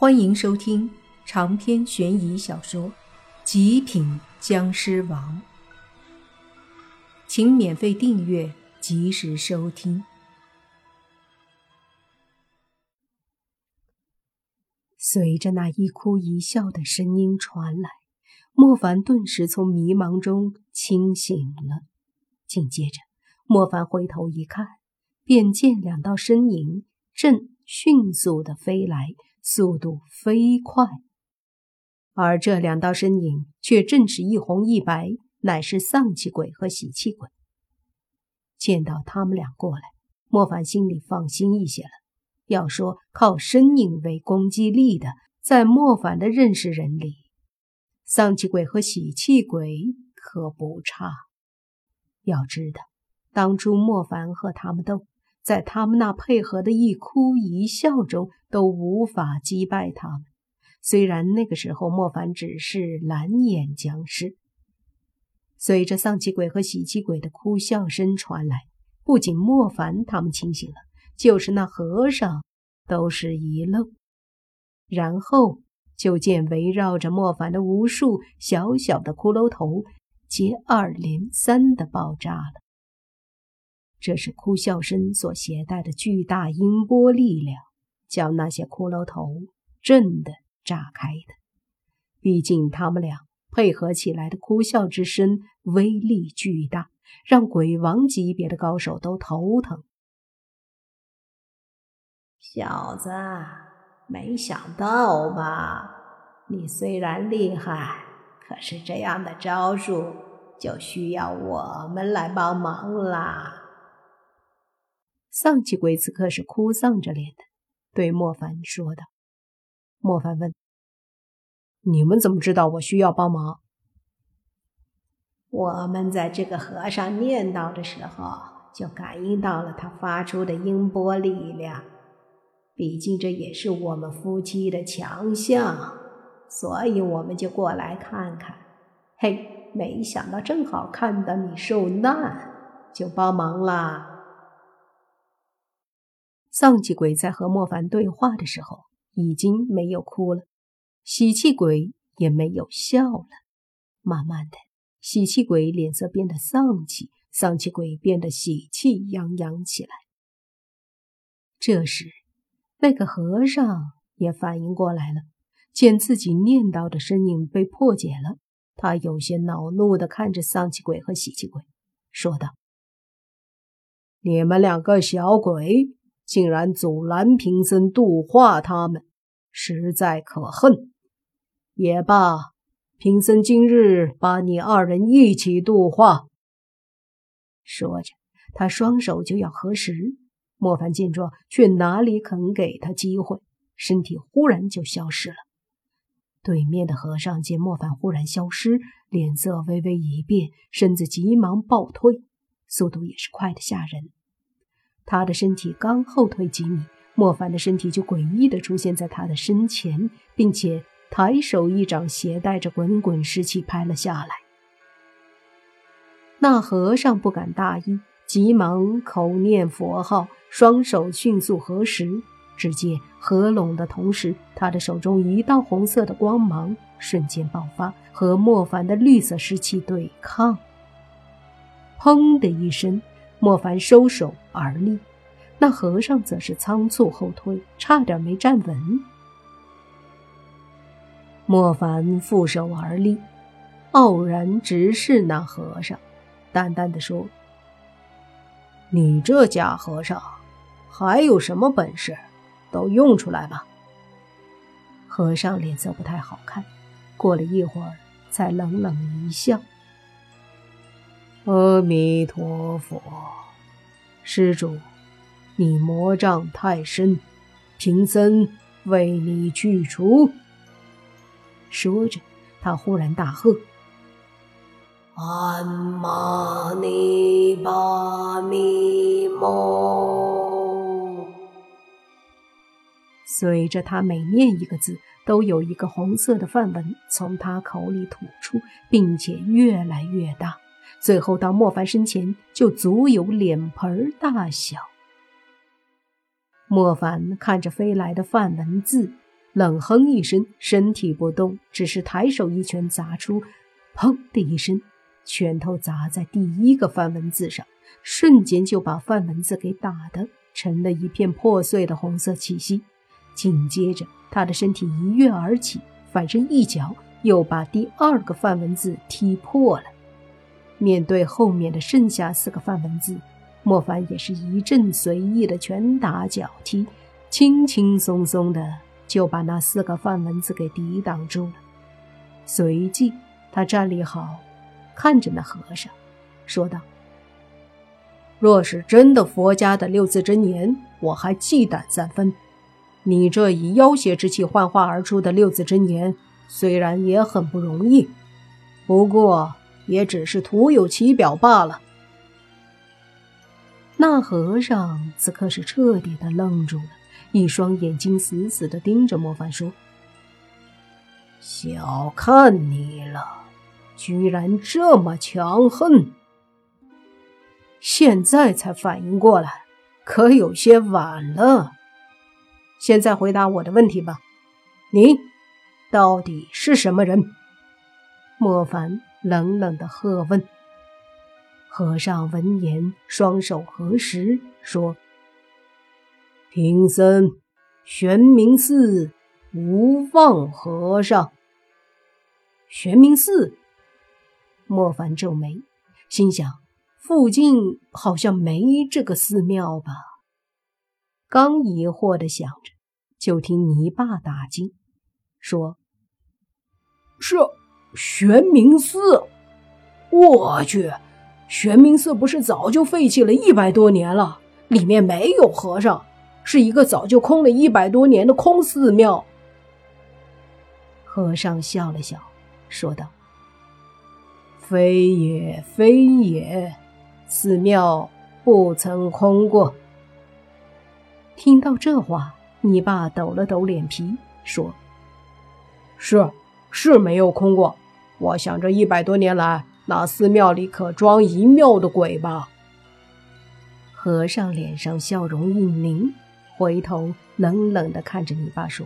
欢迎收听长篇悬疑小说《极品僵尸王》，请免费订阅，及时收听。随着那一哭一笑的声音传来，莫凡顿时从迷茫中清醒了。紧接着，莫凡回头一看，便见两道身影正迅速的飞来。速度飞快，而这两道身影却正是一红一白，乃是丧气鬼和喜气鬼。见到他们俩过来，莫凡心里放心一些了。要说靠身影为攻击力的，在莫凡的认识人里，丧气鬼和喜气鬼可不差。要知道，当初莫凡和他们斗。在他们那配合的一哭一笑中，都无法击败他们。虽然那个时候莫凡只是蓝眼僵尸，随着丧气鬼和喜气鬼的哭笑声传来，不仅莫凡他们清醒了，就是那和尚都是一愣，然后就见围绕着莫凡的无数小小的骷髅头接二连三的爆炸了。这是哭笑声所携带的巨大音波力量，将那些骷髅头震得炸开的。毕竟他们俩配合起来的哭笑之声威力巨大，让鬼王级别的高手都头疼。小子，没想到吧？你虽然厉害，可是这样的招数就需要我们来帮忙啦。丧气鬼此刻是哭丧着脸的，对莫凡说道：“莫凡问，你们怎么知道我需要帮忙？我们在这个和尚念叨的时候，就感应到了他发出的音波力量。毕竟这也是我们夫妻的强项，所以我们就过来看看。嘿，没想到正好看到你受难，就帮忙啦。”丧气鬼在和莫凡对话的时候，已经没有哭了；喜气鬼也没有笑了。慢慢的，喜气鬼脸色变得丧气，丧气鬼变得喜气洋洋起来。这时，那个和尚也反应过来了，见自己念叨的身影被破解了，他有些恼怒的看着丧气鬼和喜气鬼，说道：“你们两个小鬼！”竟然阻拦贫僧度化他们，实在可恨。也罢，贫僧今日把你二人一起度化。说着，他双手就要合十。莫凡见状，却哪里肯给他机会，身体忽然就消失了。对面的和尚见莫凡忽然消失，脸色微微一变，身子急忙暴退，速度也是快的吓人。他的身体刚后退几米，莫凡的身体就诡异地出现在他的身前，并且抬手一掌携带着滚滚湿气拍了下来。那和尚不敢大意，急忙口念佛号，双手迅速合十。只见合拢的同时，他的手中一道红色的光芒瞬间爆发，和莫凡的绿色湿气对抗。砰的一声。莫凡收手而立，那和尚则是仓促后退，差点没站稳。莫凡负手而立，傲然直视那和尚，淡淡的说：“你这假和尚还有什么本事？都用出来吧。”和尚脸色不太好看，过了一会儿，才冷冷一笑。阿弥陀佛，施主，你魔障太深，贫僧为你去除。说着，他忽然大喝：“安玛尼巴咪哞！”随着他每念一个字，都有一个红色的梵文从他口里吐出，并且越来越大。最后到莫凡身前，就足有脸盆大小。莫凡看着飞来的范文字，冷哼一声，身体不动，只是抬手一拳砸出，砰的一声，拳头砸在第一个范文字上，瞬间就把范文字给打得成了一片破碎的红色气息。紧接着，他的身体一跃而起，反身一脚又把第二个范文字踢破了。面对后面的剩下四个范文字，莫凡也是一阵随意的拳打脚踢，轻轻松松的。就把那四个范文字给抵挡住了。随即，他站立好，看着那和尚，说道：“若是真的佛家的六字真言，我还忌惮三分。你这以妖邪之气幻化而出的六字真言，虽然也很不容易，不过也只是徒有其表罢了。”那和尚此刻是彻底的愣住了。一双眼睛死死的盯着莫凡，说：“小看你了，居然这么强横！现在才反应过来，可有些晚了。现在回答我的问题吧，你到底是什么人？”莫凡冷冷的喝问。和尚闻言，双手合十，说。贫僧玄冥寺无望和尚。玄冥寺，莫凡皱眉，心想：附近好像没这个寺庙吧？刚疑惑的想着，就听泥巴打惊，说：“是玄冥寺！我去，玄冥寺不是早就废弃了一百多年了？里面没有和尚。”是一个早就空了一百多年的空寺庙。和尚笑了笑，说道：“非也，非也，寺庙不曾空过。”听到这话，你爸抖了抖脸皮，说：“是，是没有空过。我想这一百多年来，那寺庙里可装一庙的鬼吧？”和尚脸上笑容一凝。回头冷冷的看着你爸说：“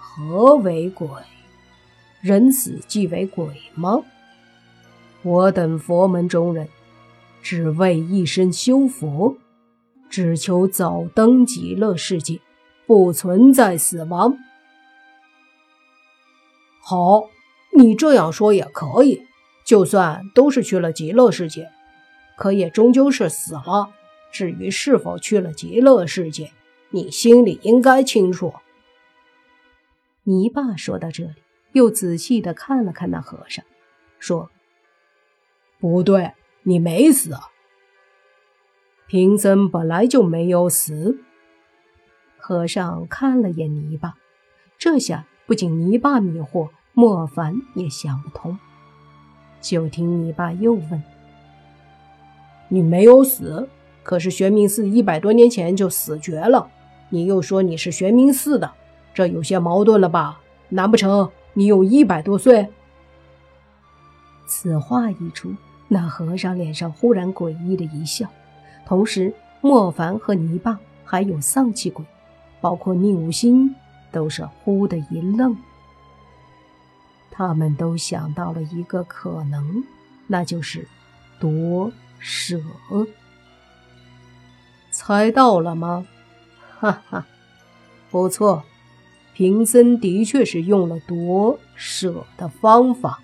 何为鬼？人死即为鬼吗？我等佛门中人，只为一生修佛，只求早登极乐世界，不存在死亡。好，你这样说也可以。就算都是去了极乐世界，可也终究是死了。”至于是否去了极乐世界，你心里应该清楚。泥巴说到这里，又仔细的看了看那和尚，说：“不对，你没死。贫僧本来就没有死。”和尚看了眼泥巴，这下不仅泥巴迷惑，莫凡也想不通。就听泥巴又问：“你没有死？”可是玄冥寺一百多年前就死绝了，你又说你是玄冥寺的，这有些矛盾了吧？难不成你有一百多岁？此话一出，那和尚脸上忽然诡异的一笑，同时莫凡和泥巴还有丧气鬼，包括宁无心，都是忽的一愣。他们都想到了一个可能，那就是夺舍。猜到了吗？哈哈，不错，贫僧的确是用了夺舍的方法。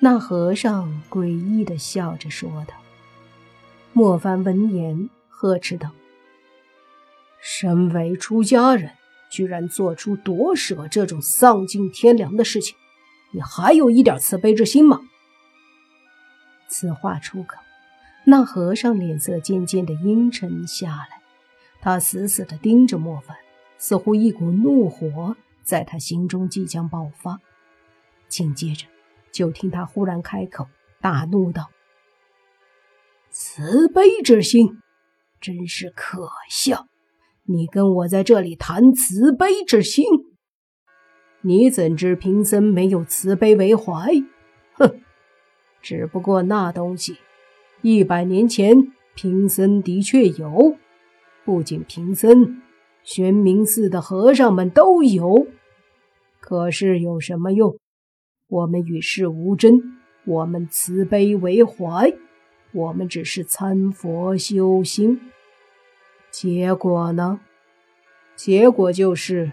那和尚诡异的笑着说道。莫凡闻言呵斥道：“身为出家人，居然做出夺舍这种丧尽天良的事情，你还有一点慈悲之心吗？”此话出口。那和尚脸色渐渐的阴沉下来，他死死的盯着莫凡，似乎一股怒火在他心中即将爆发。紧接着，就听他忽然开口，大怒道：“慈悲之心，真是可笑！你跟我在这里谈慈悲之心，你怎知贫僧没有慈悲为怀？哼，只不过那东西……”一百年前，贫僧的确有。不仅贫僧，玄冥寺的和尚们都有。可是有什么用？我们与世无争，我们慈悲为怀，我们只是参佛修心。结果呢？结果就是，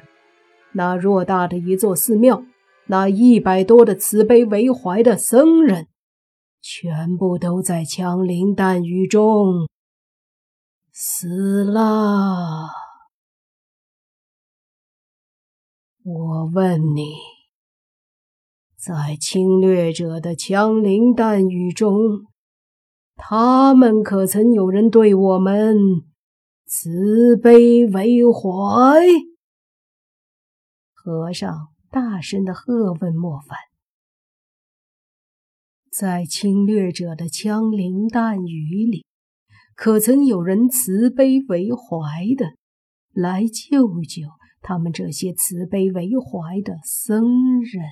那偌大的一座寺庙，那一百多的慈悲为怀的僧人，全部都在枪林弹雨中死了。我问你。在侵略者的枪林弹雨中，他们可曾有人对我们慈悲为怀？和尚大声的喝问莫凡：“在侵略者的枪林弹雨里，可曾有人慈悲为怀的来救救他们这些慈悲为怀的僧人？”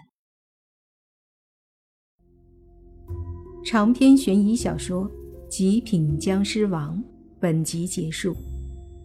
长篇悬疑小说《极品僵尸王》本集结束，